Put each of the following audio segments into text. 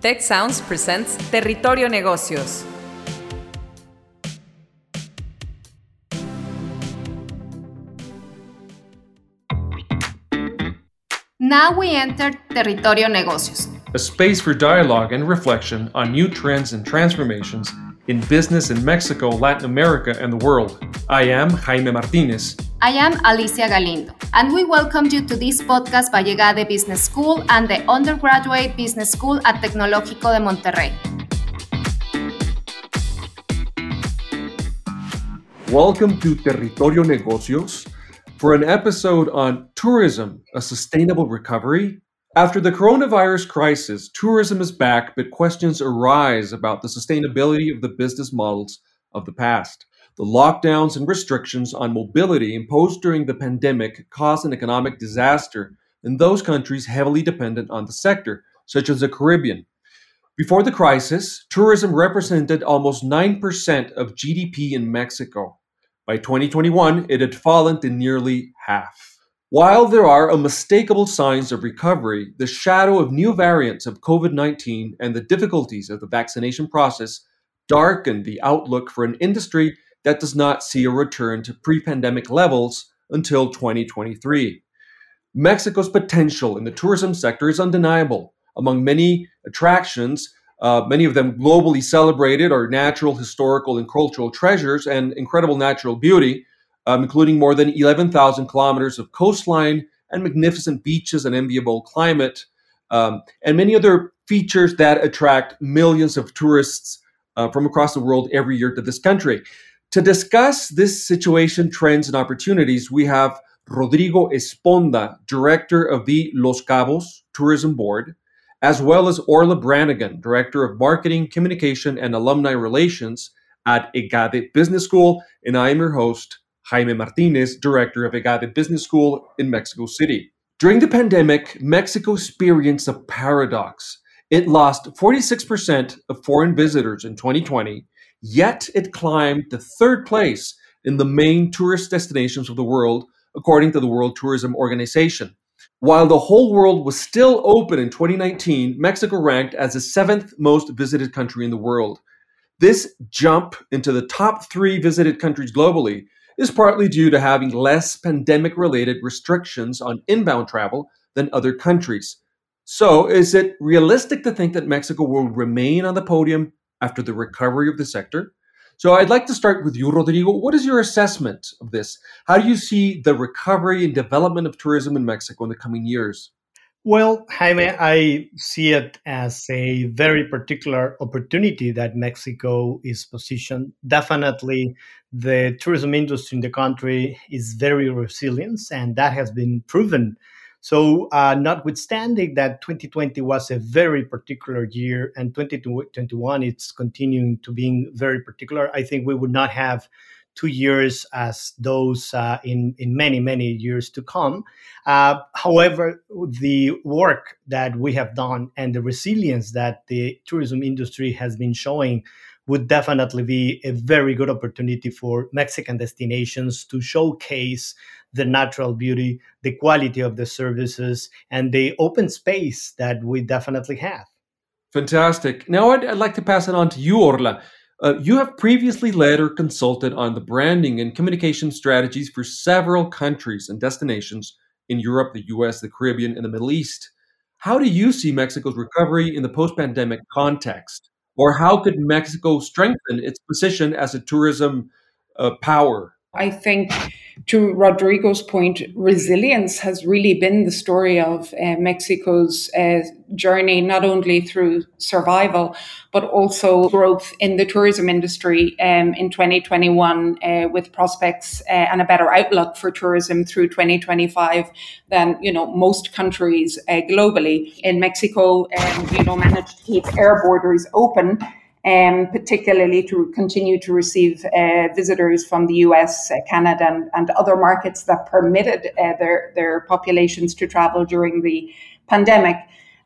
Tech Sounds presents Territorio Negocios. Now we enter Territorio Negocios, a space for dialogue and reflection on new trends and transformations in business in Mexico, Latin America, and the world. I am Jaime Martinez. I am Alicia Galindo, and we welcome you to this podcast by Egade Business School and the Undergraduate Business School at Tecnológico de Monterrey. Welcome to Territorio Negocios for an episode on tourism, a sustainable recovery. After the coronavirus crisis, tourism is back, but questions arise about the sustainability of the business models of the past. The lockdowns and restrictions on mobility imposed during the pandemic caused an economic disaster in those countries heavily dependent on the sector, such as the Caribbean. Before the crisis, tourism represented almost 9% of GDP in Mexico. By 2021, it had fallen to nearly half. While there are unmistakable signs of recovery, the shadow of new variants of COVID 19 and the difficulties of the vaccination process darken the outlook for an industry that does not see a return to pre pandemic levels until 2023. Mexico's potential in the tourism sector is undeniable. Among many attractions, uh, many of them globally celebrated, are natural, historical, and cultural treasures and incredible natural beauty, um, including more than 11,000 kilometers of coastline and magnificent beaches and enviable climate, um, and many other features that attract millions of tourists uh, from across the world every year to this country. To discuss this situation, trends, and opportunities, we have Rodrigo Esponda, director of the Los Cabos Tourism Board, as well as Orla Brannigan, director of marketing, communication, and alumni relations at EGADE Business School. And I am your host, Jaime Martinez, director of EGADE Business School in Mexico City. During the pandemic, Mexico experienced a paradox. It lost 46% of foreign visitors in 2020 Yet it climbed to third place in the main tourist destinations of the world, according to the World Tourism Organization. While the whole world was still open in 2019, Mexico ranked as the seventh most visited country in the world. This jump into the top three visited countries globally is partly due to having less pandemic related restrictions on inbound travel than other countries. So, is it realistic to think that Mexico will remain on the podium after the recovery of the sector. So I'd like to start with you, Rodrigo. What is your assessment of this? How do you see the recovery and development of tourism in Mexico in the coming years? Well, Jaime, I see it as a very particular opportunity that Mexico is positioned. Definitely, the tourism industry in the country is very resilient, and that has been proven so, uh, notwithstanding that 2020 was a very particular year and 2021 it's continuing to being very particular, I think we would not have two years as those uh, in in many many years to come. Uh, however, the work that we have done and the resilience that the tourism industry has been showing would definitely be a very good opportunity for Mexican destinations to showcase the natural beauty, the quality of the services, and the open space that we definitely have. Fantastic. Now, I'd, I'd like to pass it on to you, Orla. Uh, you have previously led or consulted on the branding and communication strategies for several countries and destinations in Europe, the US, the Caribbean, and the Middle East. How do you see Mexico's recovery in the post pandemic context? Or how could Mexico strengthen its position as a tourism uh, power? I think, to Rodrigo's point, resilience has really been the story of uh, Mexico's uh, journey, not only through survival, but also growth in the tourism industry um, in 2021, uh, with prospects uh, and a better outlook for tourism through 2025 than you know most countries uh, globally. In Mexico, um, you know, managed to keep air borders open um, particularly to continue to receive uh, visitors from the US, uh, Canada, and, and, other markets that permitted uh, their, their populations to travel during the pandemic.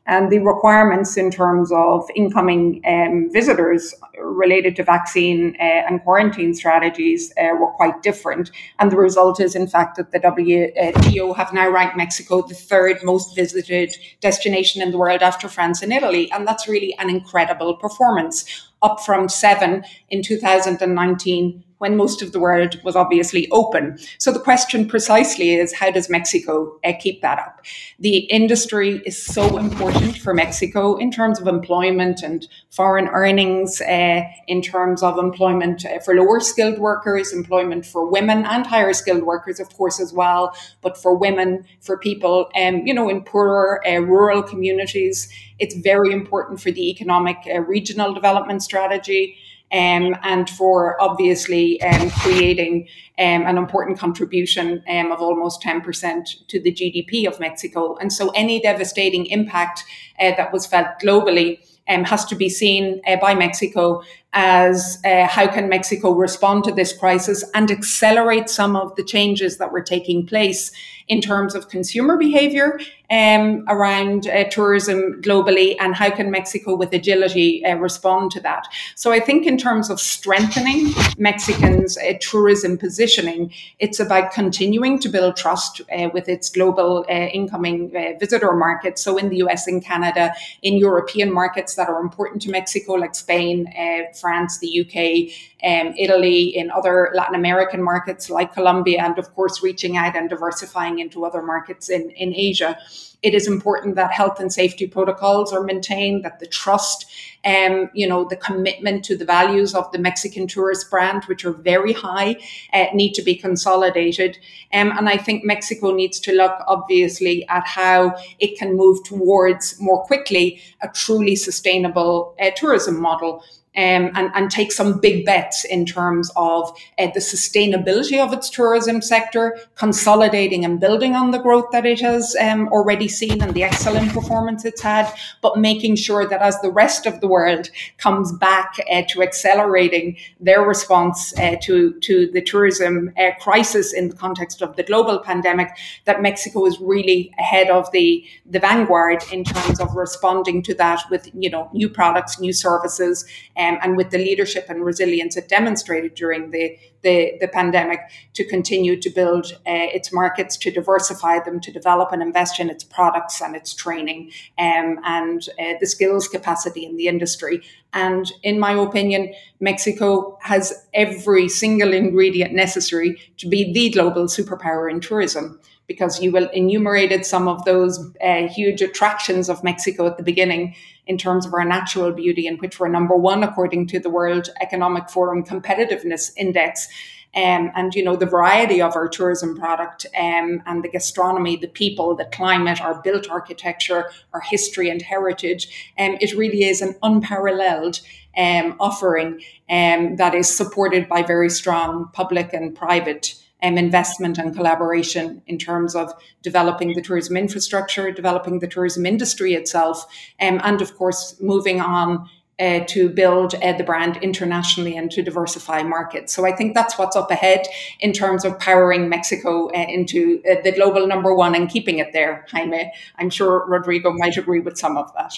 And the requirements in terms of incoming um, visitors related to vaccine uh, and quarantine strategies uh, were quite different. And the result is, in fact, that the WTO have now ranked Mexico the third most visited destination in the world after France and Italy. And that's really an incredible performance, up from seven in 2019 when most of the world was obviously open. So the question precisely is how does Mexico uh, keep that up? The industry is so important for Mexico in terms of employment and foreign earnings, uh, in terms of employment uh, for lower skilled workers, employment for women and higher skilled workers, of course, as well, but for women, for people, um, you know, in poorer rural communities. It's very important for the economic regional development strategy um, and for obviously um, creating um, an important contribution um, of almost 10% to the GDP of Mexico. And so any devastating impact uh, that was felt globally um, has to be seen uh, by Mexico as uh, how can Mexico respond to this crisis and accelerate some of the changes that were taking place in terms of consumer behavior um, around uh, tourism globally and how can Mexico with agility uh, respond to that. So I think in terms of strengthening Mexicans' uh, tourism positioning, it's about continuing to build trust uh, with its global uh, incoming uh, visitor markets. So in the US and Canada, in European markets that are important to Mexico, like Spain, France, the UK, um, Italy, in other Latin American markets like Colombia, and of course reaching out and diversifying into other markets in, in Asia. It is important that health and safety protocols are maintained, that the trust, um, you know, the commitment to the values of the Mexican tourist brand, which are very high, uh, need to be consolidated. Um, and I think Mexico needs to look obviously at how it can move towards more quickly a truly sustainable uh, tourism model um, and, and take some big bets in terms of uh, the sustainability of its tourism sector, consolidating and building on the growth that it has um, already seen and the excellent performance it's had, but making sure that as the rest of the world comes back uh, to accelerating their response uh, to, to the tourism uh, crisis in the context of the global pandemic, that Mexico is really ahead of the, the vanguard in terms of responding to that with you know new products, new services um, and with the leadership and resilience it demonstrated during the, the, the pandemic to continue to build uh, its markets, to diversify them, to develop and invest in its products and its training um, and uh, the skills capacity in the industry. And in my opinion, Mexico has every single ingredient necessary to be the global superpower in tourism because you will enumerated some of those uh, huge attractions of Mexico at the beginning in terms of our natural beauty, in which we're number one according to the World Economic Forum Competitiveness Index. Um, and you know the variety of our tourism product um, and the gastronomy, the people, the climate, our built architecture, our history and heritage. Um, it really is an unparalleled um, offering um, that is supported by very strong public and private um, investment and collaboration in terms of developing the tourism infrastructure, developing the tourism industry itself, um, and of course, moving on uh, to build uh, the brand internationally and to diversify markets. So I think that's what's up ahead in terms of powering Mexico uh, into uh, the global number one and keeping it there, Jaime. I'm sure Rodrigo might agree with some of that.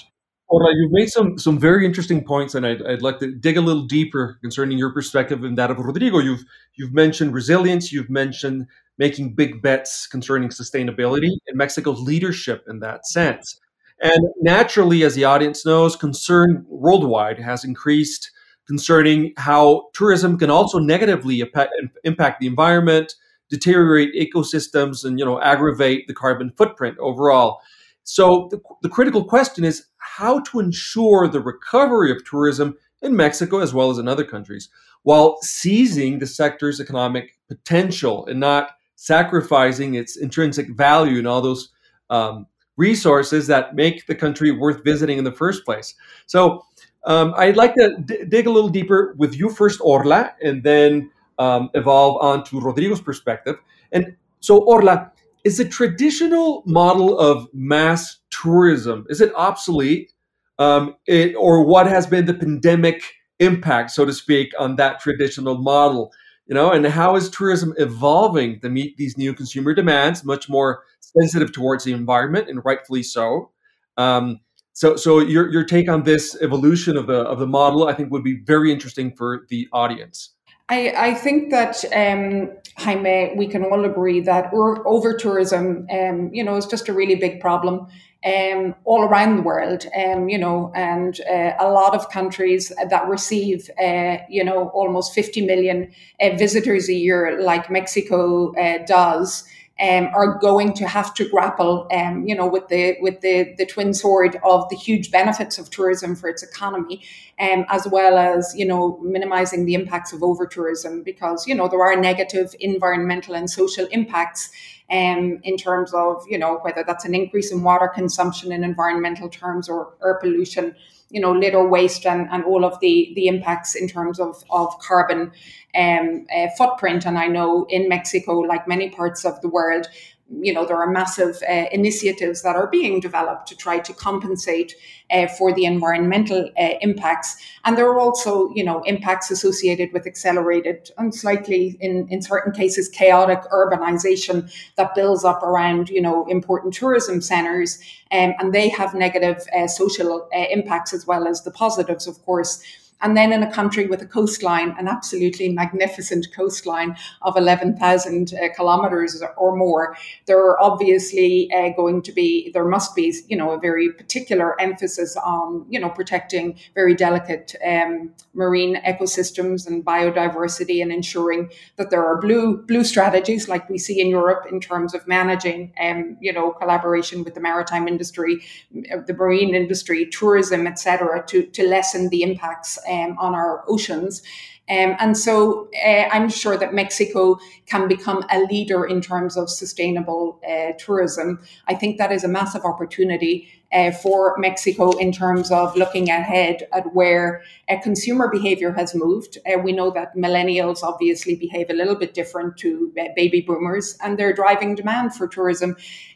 Orla, you've made some some very interesting points, and I'd, I'd like to dig a little deeper concerning your perspective and that of Rodrigo. You've you've mentioned resilience, you've mentioned making big bets concerning sustainability and Mexico's leadership in that sense. And naturally, as the audience knows, concern worldwide has increased concerning how tourism can also negatively impact the environment, deteriorate ecosystems, and you know aggravate the carbon footprint overall. So the, the critical question is how to ensure the recovery of tourism in Mexico as well as in other countries while seizing the sector's economic potential and not sacrificing its intrinsic value and all those um, resources that make the country worth visiting in the first place. So um, I'd like to d- dig a little deeper with you first, Orla, and then um, evolve on to Rodrigo's perspective. And so, Orla, is the traditional model of mass tourism. Is it obsolete? Um, it, or what has been the pandemic impact so to speak on that traditional model? You know and how is tourism evolving to meet these new consumer demands much more sensitive towards the environment and rightfully so. Um, So, so your your take on this evolution of the of the model, I think, would be very interesting for the audience. I, I think that um, Jaime, we can all agree that over tourism, um, you know, is just a really big problem um, all around the world. Um, you know, and uh, a lot of countries that receive, uh, you know, almost 50 million uh, visitors a year, like Mexico uh, does um, are going to have to grapple, um, you know, with the with the the twin sword of the huge benefits of tourism for its economy, um, as well as you know minimizing the impacts of over tourism because you know there are negative environmental and social impacts. Um, in terms of you know whether that's an increase in water consumption in environmental terms or air pollution you know litter waste and, and all of the the impacts in terms of of carbon um, uh, footprint. And I know in Mexico like many parts of the world you know there are massive uh, initiatives that are being developed to try to compensate uh, for the environmental uh, impacts. And there are also you know impacts associated with accelerated and slightly in in certain cases chaotic urbanization that builds up around you know important tourism centers. Um, and they have negative uh, social uh, impacts as well as the positives of course and then in a country with a coastline, an absolutely magnificent coastline of 11,000 uh, kilometers or more, there are obviously uh, going to be, there must be, you know, a very particular emphasis on, you know, protecting very delicate um, marine ecosystems and biodiversity and ensuring that there are blue, blue strategies like we see in Europe in terms of managing, um, you know, collaboration with the maritime industry, the marine industry, tourism, etc., to, to lessen the impacts um, on our oceans. Um, and so uh, I'm sure that Mexico can become a leader in terms of sustainable uh, tourism. I think that is a massive opportunity uh, for Mexico in terms of looking ahead at where uh, consumer behavior has moved. Uh, we know that millennials obviously behave a little bit different to uh, baby boomers, and they're driving demand for tourism,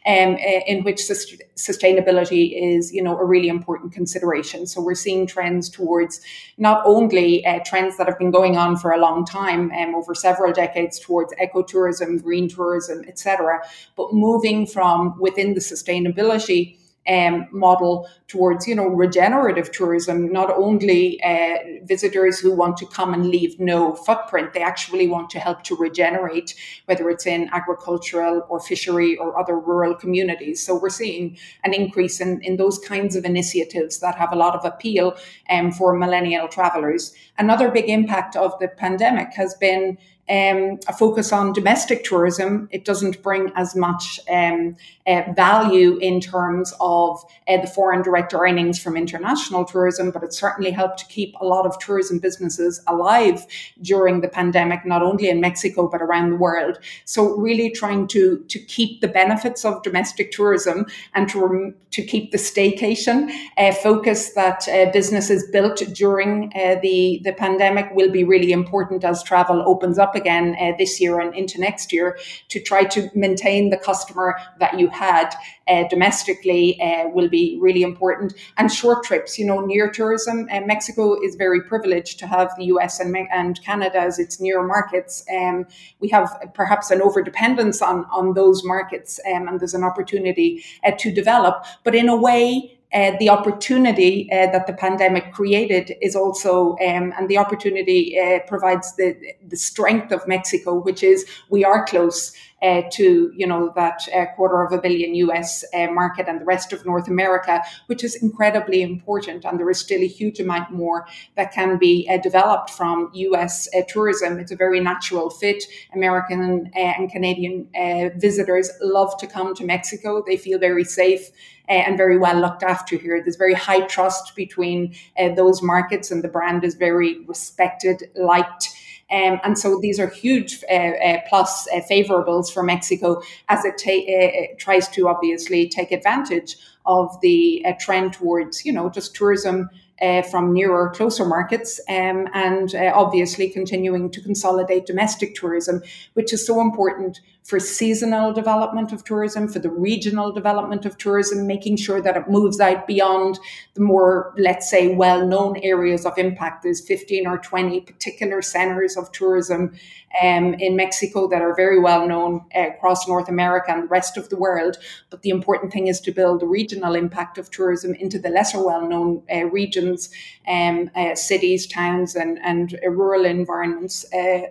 um, uh, in which sus- sustainability is, you know, a really important consideration. So we're seeing trends towards not only uh, trends that have been going on for a long time, um, over several decades, towards ecotourism, green tourism, etc., but moving from within the sustainability um, model towards, you know, regenerative tourism. Not only uh, visitors who want to come and leave no footprint, they actually want to help to regenerate, whether it's in agricultural or fishery or other rural communities. So we're seeing an increase in, in those kinds of initiatives that have a lot of appeal um, for millennial travelers. Another big impact of the pandemic has been um, a focus on domestic tourism, it doesn't bring as much um, uh, value in terms of uh, the foreign direct earnings from international tourism, but it certainly helped to keep a lot of tourism businesses alive during the pandemic, not only in Mexico, but around the world. So, really trying to, to keep the benefits of domestic tourism and to, rem- to keep the staycation uh, focus that uh, businesses built during uh, the, the pandemic will be really important as travel opens up again uh, this year and into next year to try to maintain the customer that you had uh, domestically uh, will be really important. And short trips, you know, near tourism. Uh, Mexico is very privileged to have the US and, and Canada as its near markets. Um, we have perhaps an over dependence on, on those markets, um, and there's an opportunity uh, to develop. But in a way, uh, the opportunity uh, that the pandemic created is also, um, and the opportunity uh, provides the, the strength of Mexico, which is we are close uh, to you know that uh, quarter of a billion US uh, market and the rest of North America, which is incredibly important. And there is still a huge amount more that can be uh, developed from US uh, tourism. It's a very natural fit. American uh, and Canadian visitors love to come to Mexico. They feel very safe. and very well looked after here. There's very high trust between those markets, and the brand is very respected, liked, um, and so these are huge uh, uh, plus uh, favorables for Mexico as it ta- uh, tries to obviously take advantage of the uh, trend towards, you know, just tourism uh, from nearer, closer markets, um, and uh, obviously continuing to consolidate domestic tourism, which is so important for seasonal development of tourism, for the regional development of tourism, making sure that it moves out beyond the more, let's say, well known areas of impact. There's 15 or 20 particular centers of tourism um, in Mexico that are very well known uh, across North America and the rest of the world. But the important thing is to build the regional impact of tourism into the lesser well known uh, regions, um, uh, cities, towns, and, and rural environments uh,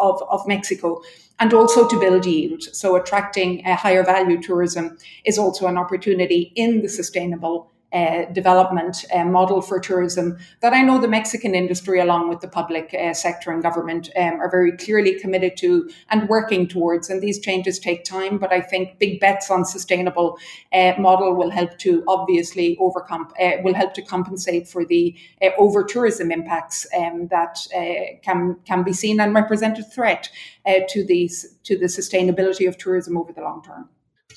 of, of Mexico and also to build yield. So, attracting a higher value tourism is also an opportunity in the sustainable uh, development uh, model for tourism that I know the Mexican industry, along with the public uh, sector and government, um, are very clearly committed to and working towards. And these changes take time, but I think big bets on sustainable uh, model will help to obviously overcome, uh, will help to compensate for the uh, over tourism impacts um, that can can be seen and represent a threat to these to the sustainability of tourism over the long term.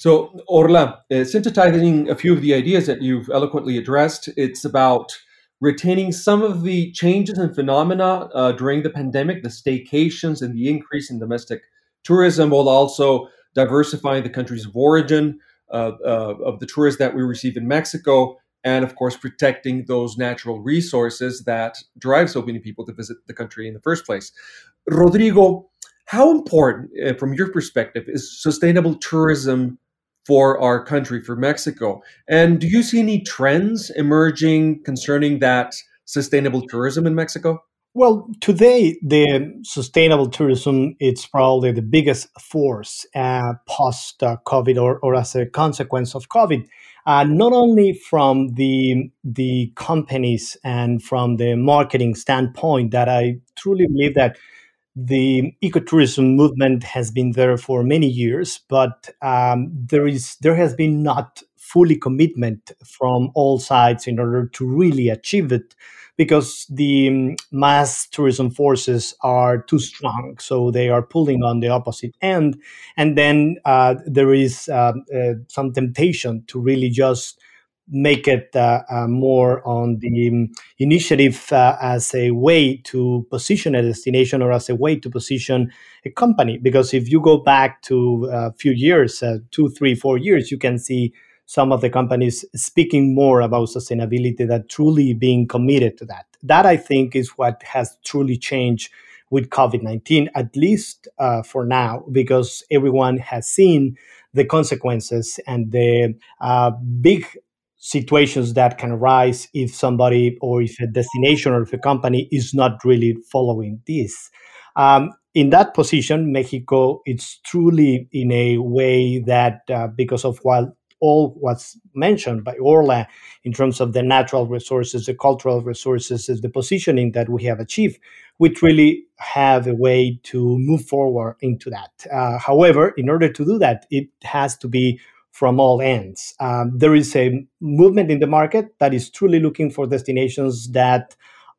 So, Orla, uh, synthesizing a few of the ideas that you've eloquently addressed, it's about retaining some of the changes and phenomena uh, during the pandemic, the staycations and the increase in domestic tourism, while also diversifying the countries of origin uh, uh, of the tourists that we receive in Mexico, and of course protecting those natural resources that drive so many people to visit the country in the first place. Rodrigo, how important, uh, from your perspective, is sustainable tourism for our country, for Mexico. And do you see any trends emerging concerning that sustainable tourism in Mexico? Well, today the sustainable tourism it's probably the biggest force uh, post COVID or, or as a consequence of COVID. Uh, not only from the the companies and from the marketing standpoint, that I truly believe that the ecotourism movement has been there for many years, but um, there is there has been not fully commitment from all sides in order to really achieve it because the um, mass tourism forces are too strong. So they are pulling on the opposite end. And then uh, there is uh, uh, some temptation to really just make it uh, uh, more on the um, initiative uh, as a way to position a destination or as a way to position a company. Because if you go back to a few years, uh, two, three, four years, you can see some of the companies speaking more about sustainability that truly being committed to that. That I think is what has truly changed with COVID 19, at least uh, for now, because everyone has seen the consequences and the uh, big situations that can arise if somebody or if a destination or if a company is not really following this. Um, in that position, Mexico, it's truly in a way that uh, because of what all what's mentioned by Orla in terms of the natural resources, the cultural resources, the positioning that we have achieved, we really have a way to move forward into that. Uh, however, in order to do that, it has to be from all ends. Um, there is a movement in the market that is truly looking for destinations that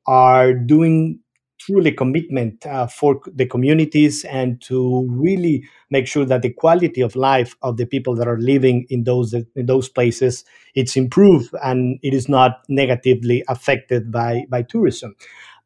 are doing truly commitment uh, for the communities and to really make sure that the quality of life of the people that are living in those in those places it's improved and it is not negatively affected by by tourism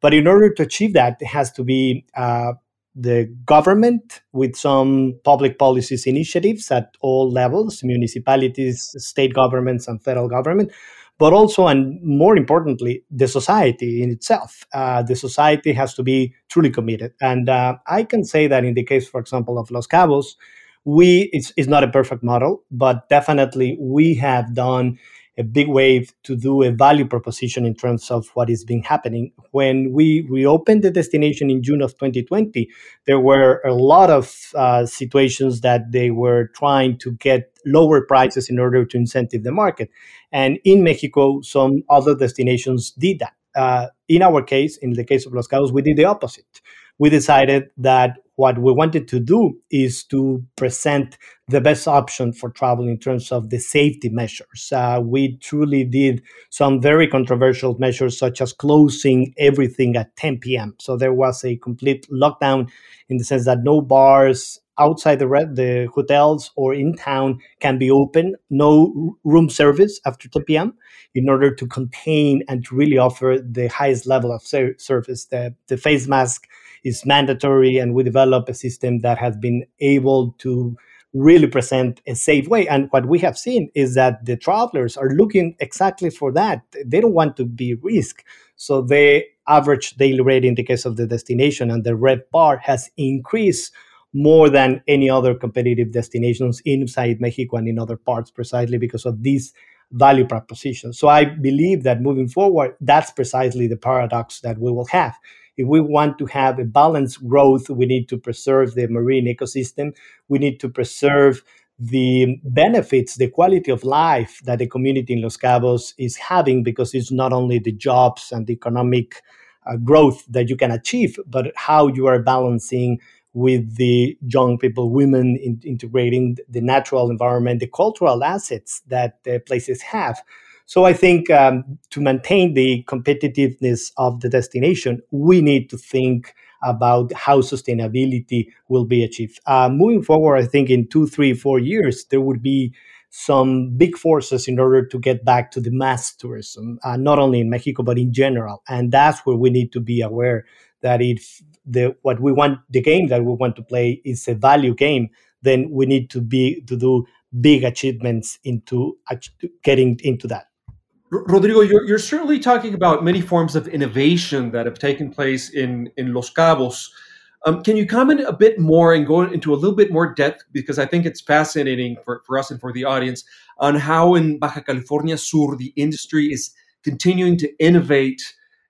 but in order to achieve that it has to be uh, the government with some public policies initiatives at all levels municipalities state governments and federal government but also and more importantly the society in itself. Uh, the society has to be truly committed. And uh, i can say that in the case for example of los cabos we it's, it's not a perfect model but definitely we have done a big wave to do a value proposition in terms of what is being happening. When we reopened the destination in June of 2020, there were a lot of uh, situations that they were trying to get lower prices in order to incentive the market. And in Mexico, some other destinations did that. Uh, in our case, in the case of Los Cabos, we did the opposite. We decided that what we wanted to do is to present the best option for travel in terms of the safety measures. Uh, we truly did some very controversial measures, such as closing everything at 10 p.m. So there was a complete lockdown in the sense that no bars outside the, red, the hotels or in town can be open, no room service after 10 p.m. in order to contain and to really offer the highest level of service. The, the face mask is mandatory and we develop a system that has been able to really present a safe way and what we have seen is that the travelers are looking exactly for that they don't want to be risk so the average daily rate in the case of the destination and the red bar has increased more than any other competitive destinations inside Mexico and in other parts precisely because of this value proposition. So I believe that moving forward, that's precisely the paradox that we will have. If we want to have a balanced growth, we need to preserve the marine ecosystem. We need to preserve the benefits, the quality of life that the community in Los Cabos is having, because it's not only the jobs and the economic uh, growth that you can achieve, but how you are balancing with the young people, women in, integrating the natural environment, the cultural assets that the places have. So I think um, to maintain the competitiveness of the destination, we need to think about how sustainability will be achieved. Uh, moving forward, I think in two, three, four years, there would be some big forces in order to get back to the mass tourism, uh, not only in Mexico, but in general. And that's where we need to be aware that if the what we want the game that we want to play is a value game then we need to be to do big achievements into getting into that rodrigo you're, you're certainly talking about many forms of innovation that have taken place in in los cabos. Um, can you comment a bit more and go into a little bit more depth because i think it's fascinating for, for us and for the audience on how in baja california sur the industry is continuing to innovate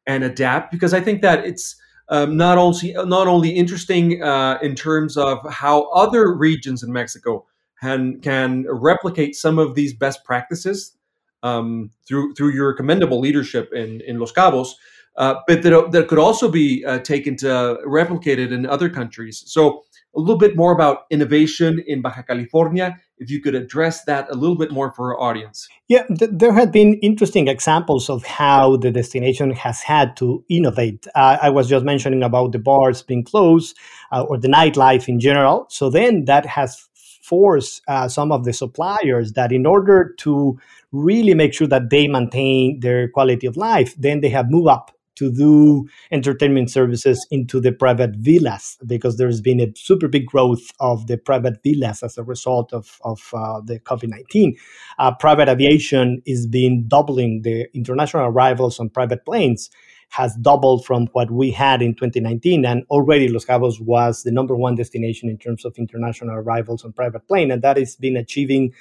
and adapt? Because i think that it's um, not only not only interesting uh, in terms of how other regions in Mexico can can replicate some of these best practices um, through through your commendable leadership in in Los Cabos, uh, but that that could also be uh, taken to replicated in other countries. So a little bit more about innovation in Baja California. If you could address that a little bit more for our audience. Yeah, th- there have been interesting examples of how the destination has had to innovate. Uh, I was just mentioning about the bars being closed uh, or the nightlife in general. So then that has forced uh, some of the suppliers that in order to really make sure that they maintain their quality of life, then they have moved up to do entertainment services into the private villas because there's been a super big growth of the private villas as a result of, of uh, the COVID 19. Uh, private aviation is being doubling the international arrivals on private planes has doubled from what we had in 2019 and already los cabos was the number one destination in terms of international arrivals on private plane and that has been achieving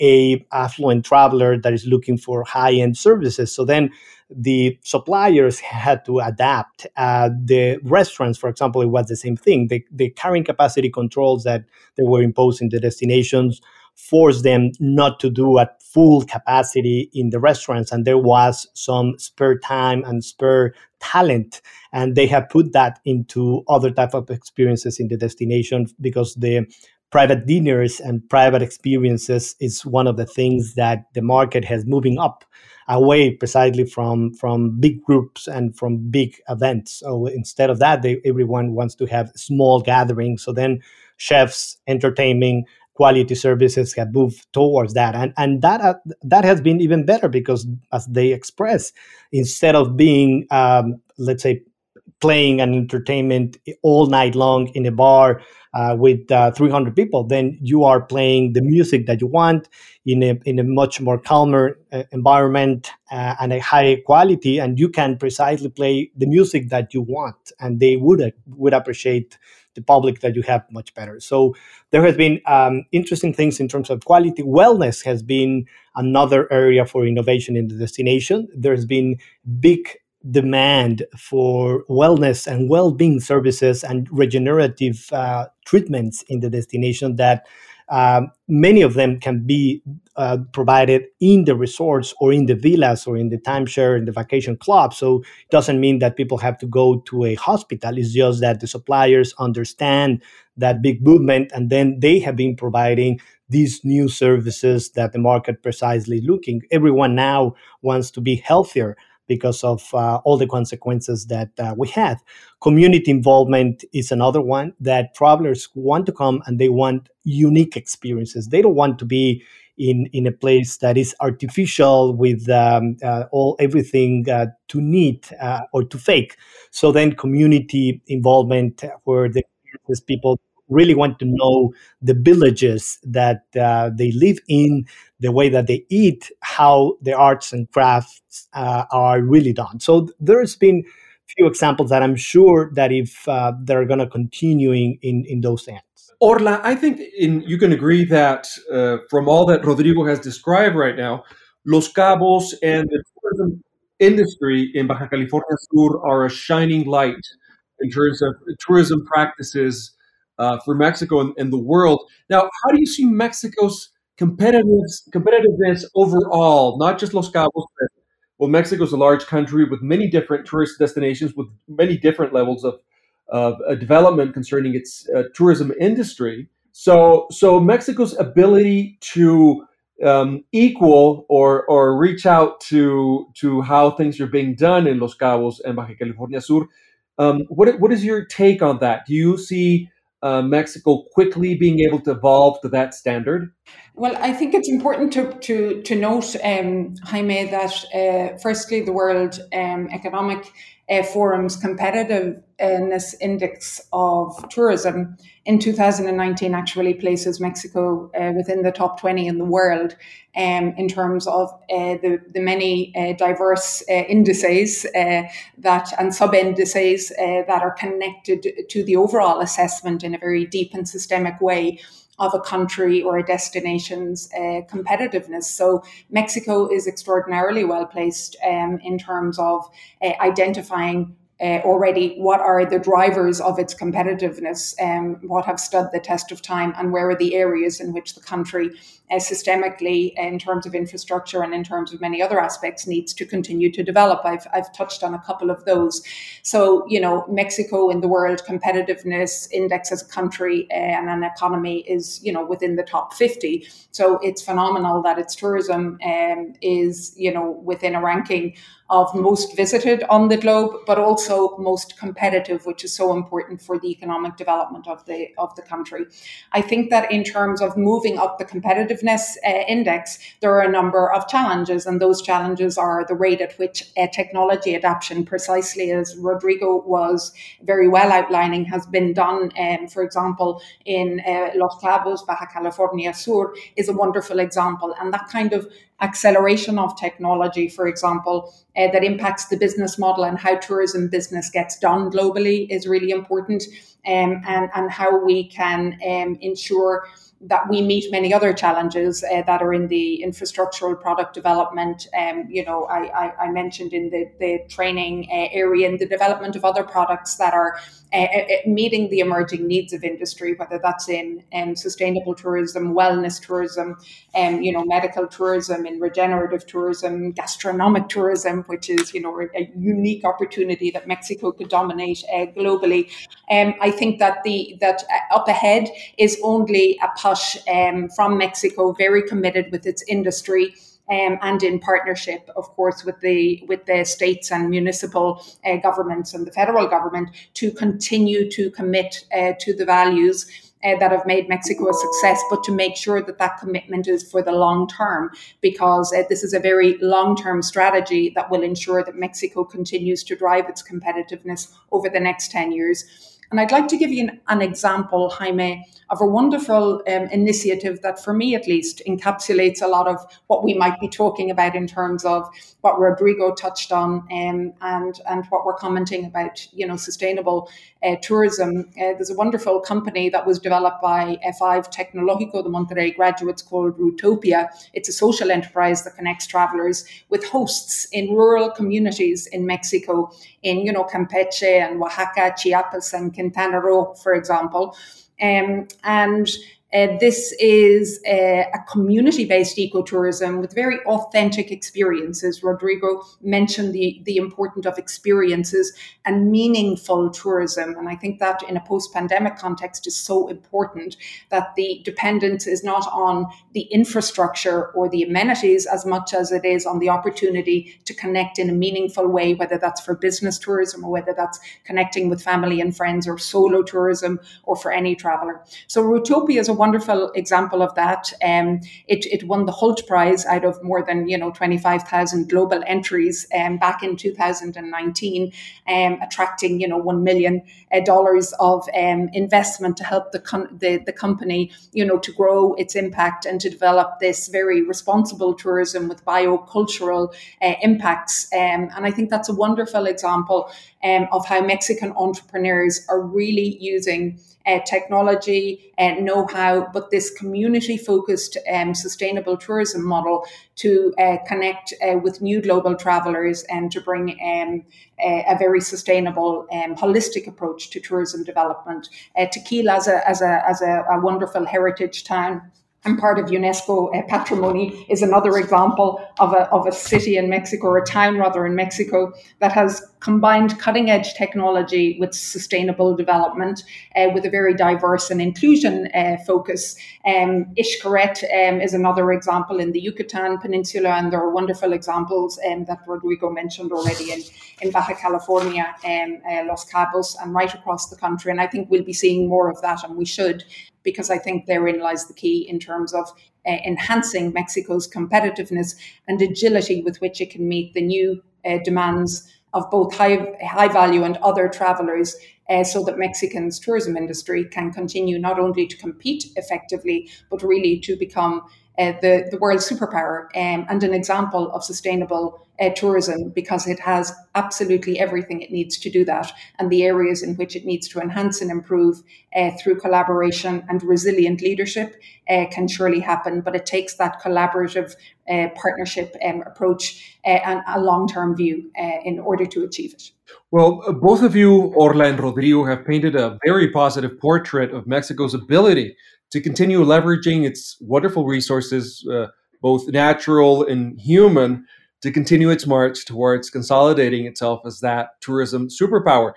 a affluent traveler that is looking for high end services. So then the suppliers had to adapt. Uh, the restaurants, for example, it was the same thing. The, the carrying capacity controls that they were imposing the destinations forced them not to do at full capacity in the restaurants and there was some spare time and spare talent and they have put that into other type of experiences in the destination because the private dinners and private experiences is one of the things that the market has moving up away precisely from from big groups and from big events. So instead of that they, everyone wants to have small gatherings. So then chefs entertaining quality services have moved towards that. And and that uh, that has been even better because as they express instead of being um, let's say playing an entertainment all night long in a bar uh, with uh, 300 people, then you are playing the music that you want in a, in a much more calmer uh, environment uh, and a high quality, and you can precisely play the music that you want, and they would would appreciate the public that you have much better. So there has been um, interesting things in terms of quality. Wellness has been another area for innovation in the destination. There's been big demand for wellness and well-being services and regenerative uh, treatments in the destination that um, many of them can be uh, provided in the resorts or in the villas or in the timeshare in the vacation club. So it doesn't mean that people have to go to a hospital. It's just that the suppliers understand that big movement and then they have been providing these new services that the market precisely looking. Everyone now wants to be healthier because of uh, all the consequences that uh, we had. Community involvement is another one that travelers want to come and they want unique experiences. They don't want to be in, in a place that is artificial with um, uh, all everything uh, to neat uh, or to fake. So then community involvement where the people really want to know the villages that uh, they live in, the way that they eat, how the arts and crafts uh, are really done. So there's been few examples that I'm sure that if uh, they're going to continue in, in, those hands. Orla, I think in, you can agree that uh, from all that Rodrigo has described right now, Los Cabos and the tourism industry in Baja California Sur are a shining light in terms of tourism practices uh, for Mexico and, and, the world. Now, how do you see Mexico's competitiveness, competitiveness overall, not just Los Cabos, but well, Mexico is a large country with many different tourist destinations with many different levels of, of uh, development concerning its uh, tourism industry. So, so Mexico's ability to um, equal or or reach out to to how things are being done in Los Cabos and Baja California Sur. Um, what what is your take on that? Do you see uh, Mexico quickly being able to evolve to that standard? Well, I think it's important to to to note, um, Jaime, that uh, firstly, the World um, Economic uh, Forum's competitiveness index of tourism in 2019 actually places Mexico uh, within the top 20 in the world um, in terms of uh, the, the many uh, diverse uh, indices uh, that and sub indices that are connected to the overall assessment in a very deep and systemic way of a country or a destination's uh, competitiveness. So Mexico is extraordinarily well placed um, in terms of uh, identifying uh, already what are the drivers of its competitiveness, um, what have stood the test of time, and where are the areas in which the country uh, systemically, in terms of infrastructure and in terms of many other aspects, needs to continue to develop. I've, I've touched on a couple of those. So, you know, Mexico in the World Competitiveness Index as a country uh, and an economy is, you know, within the top 50. So it's phenomenal that its tourism um, is, you know, within a ranking of most visited on the globe, but also most competitive, which is so important for the economic development of the of the country. I think that in terms of moving up the competitiveness uh, index, there are a number of challenges, and those challenges are the rate at which uh, technology adoption, precisely as Rodrigo was very well outlining, has been done. Um, for example, in uh, Los Cabos, Baja California Sur, is a wonderful example, and that kind of acceleration of technology, for example, uh, that impacts the business model and how tourism business gets done globally is really important, um, and, and how we can um, ensure that we meet many other challenges uh, that are in the infrastructural product development. Um, you know, I, I, I, mentioned in the, the training uh, area and the development of other products that are uh, uh, uh, meeting the emerging needs of industry, whether that's in um, sustainable tourism, wellness tourism, um, you know, medical tourism, in regenerative tourism, gastronomic tourism, which is you know a unique opportunity that Mexico could dominate uh, globally. Um, I think that the that up ahead is only a um, from Mexico, very committed with its industry um, and in partnership, of course, with the with the states and municipal uh, governments and the federal government to continue to commit uh, to the values. Uh, that have made Mexico a success, but to make sure that that commitment is for the long term, because uh, this is a very long term strategy that will ensure that Mexico continues to drive its competitiveness over the next 10 years. And I'd like to give you an, an example, Jaime, of a wonderful um, initiative that, for me at least, encapsulates a lot of what we might be talking about in terms of what Rodrigo touched on um, and and what we're commenting about, you know, sustainable uh, tourism. Uh, there's a wonderful company that was developed by F5 Tecnológico de Monterrey graduates called Rutopia. It's a social enterprise that connects travelers with hosts in rural communities in Mexico, in you know Campeche and Oaxaca, Chiapas and Quintana Roo, for example. Um, and uh, this is a, a community based ecotourism with very authentic experiences. Rodrigo mentioned the, the importance of experiences and meaningful tourism. And I think that in a post pandemic context is so important that the dependence is not on the infrastructure or the amenities as much as it is on the opportunity to connect in a meaningful way, whether that's for business tourism or whether that's connecting with family and friends or solo tourism or for any traveler. So Rutopia is a wonderful example of that. Um, it, it won the Hult Prize out of more than you know 25,000 global entries um, back in 2019, um, attracting you know one million uh, dollars of um, investment to help the, the the company you know to grow its impact and to develop this very responsible tourism with biocultural uh, impacts. Um, and I think that's a wonderful example um, of how Mexican entrepreneurs are really using uh, technology and know-how but this community focused um, sustainable tourism model to uh, connect uh, with new global travelers and to bring um, a, a, very sustainable, um, holistic approach to tourism development. Uh, Tequila as a, as a, as a, a wonderful heritage town and part of UNESCO uh, patrimony is another example of a, of a city in Mexico, or a town rather in Mexico, that has combined cutting edge technology with sustainable development uh, with a very diverse and inclusion uh, focus. Um, Xcaret um, is another example in the Yucatan Peninsula, and there are wonderful examples um, that Rodrigo mentioned already in, in Baja California, um, uh, Los Cabos, and right across the country. And I think we'll be seeing more of that, and we should because I think therein lies the key in terms of uh, enhancing Mexico's competitiveness and agility with which it can meet the new uh, demands of both high, high value and other travelers uh, so that Mexican's tourism industry can continue not only to compete effectively, but really to become uh, the, the world superpower um, and an example of sustainable uh, tourism because it has absolutely everything it needs to do that. And the areas in which it needs to enhance and improve uh, through collaboration and resilient leadership uh, can surely happen. But it takes that collaborative uh, partnership um, approach and a long term view in order to achieve it. Well, both of you, Orla and Rodrigo, have painted a very positive portrait of Mexico's ability to continue leveraging its wonderful resources, uh, both natural and human, to continue its march towards consolidating itself as that tourism superpower.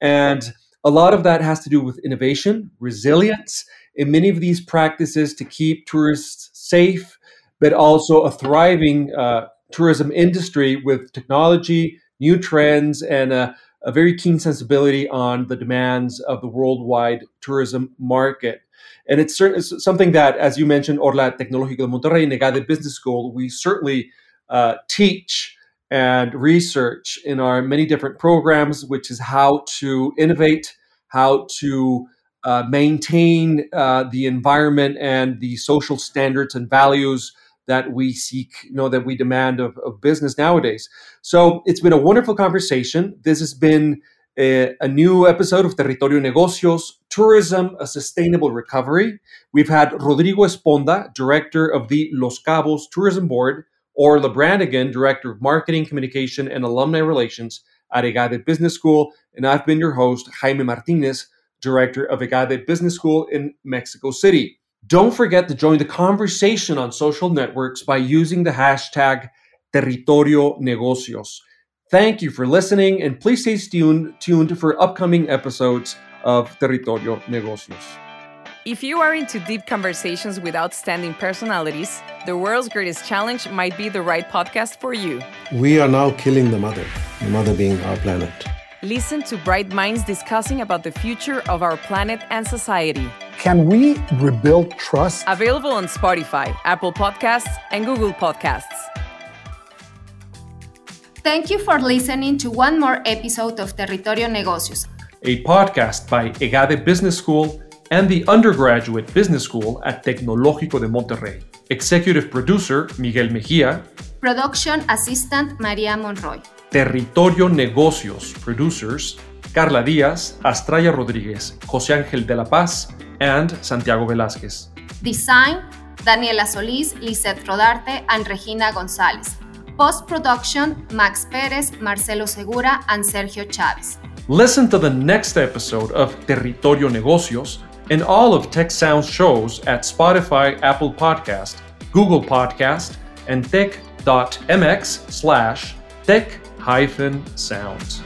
And a lot of that has to do with innovation, resilience, in many of these practices to keep tourists safe, but also a thriving uh, tourism industry with technology, new trends, and a, a very keen sensibility on the demands of the worldwide tourism market. And it's, it's something that, as you mentioned, Orla Tecnológico de Monterrey and EGADE Business School, we certainly uh, teach and research in our many different programs, which is how to innovate, how to uh, maintain uh, the environment and the social standards and values that we seek, you know, that we demand of, of business nowadays. So it's been a wonderful conversation. This has been a, a, new episode of Territorio Negocios, Tourism, a Sustainable Recovery. We've had Rodrigo Esponda, Director of the Los Cabos Tourism Board, Orla Brannigan, Director of Marketing, Communication, and Alumni Relations at EGADE Business School, and I've been your host, Jaime Martinez, Director of EGADE Business School in Mexico City. Don't forget to join the conversation on social networks by using the hashtag Territorio Negocios. Thank you for listening, and please stay tuned, tuned for upcoming episodes of Territorio Negocios. If you are into deep conversations with outstanding personalities, The World's Greatest Challenge might be the right podcast for you. We are now killing the mother, the mother being our planet. Listen to bright minds discussing about the future of our planet and society. Can we rebuild trust? Available on Spotify, Apple Podcasts, and Google Podcasts. Thank you for listening to one more episode of Territorio Negocios, a podcast by EGADE Business School and the Undergraduate Business School at Tecnológico de Monterrey. Executive producer Miguel Mejía. Production assistant María Monroy. Territorio Negocios producers Carla Díaz, Astraya Rodríguez, José Ángel de la Paz, and Santiago Velázquez. Design Daniela Solís, Lisette Rodarte, and Regina González. Post production Max Pérez, Marcelo Segura, and Sergio Chávez. Listen to the next episode of Territorio Negocios and all of Tec Sounds shows at Spotify, Apple Podcast, Google Podcast, and tec.mx slash tec hyphen sounds.